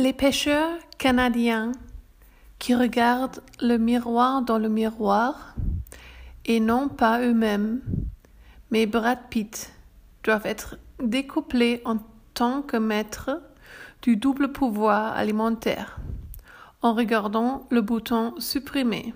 Les pêcheurs canadiens qui regardent le miroir dans le miroir et non pas eux-mêmes, mais Brad Pitt, doivent être découplés en tant que maîtres du double pouvoir alimentaire en regardant le bouton supprimer.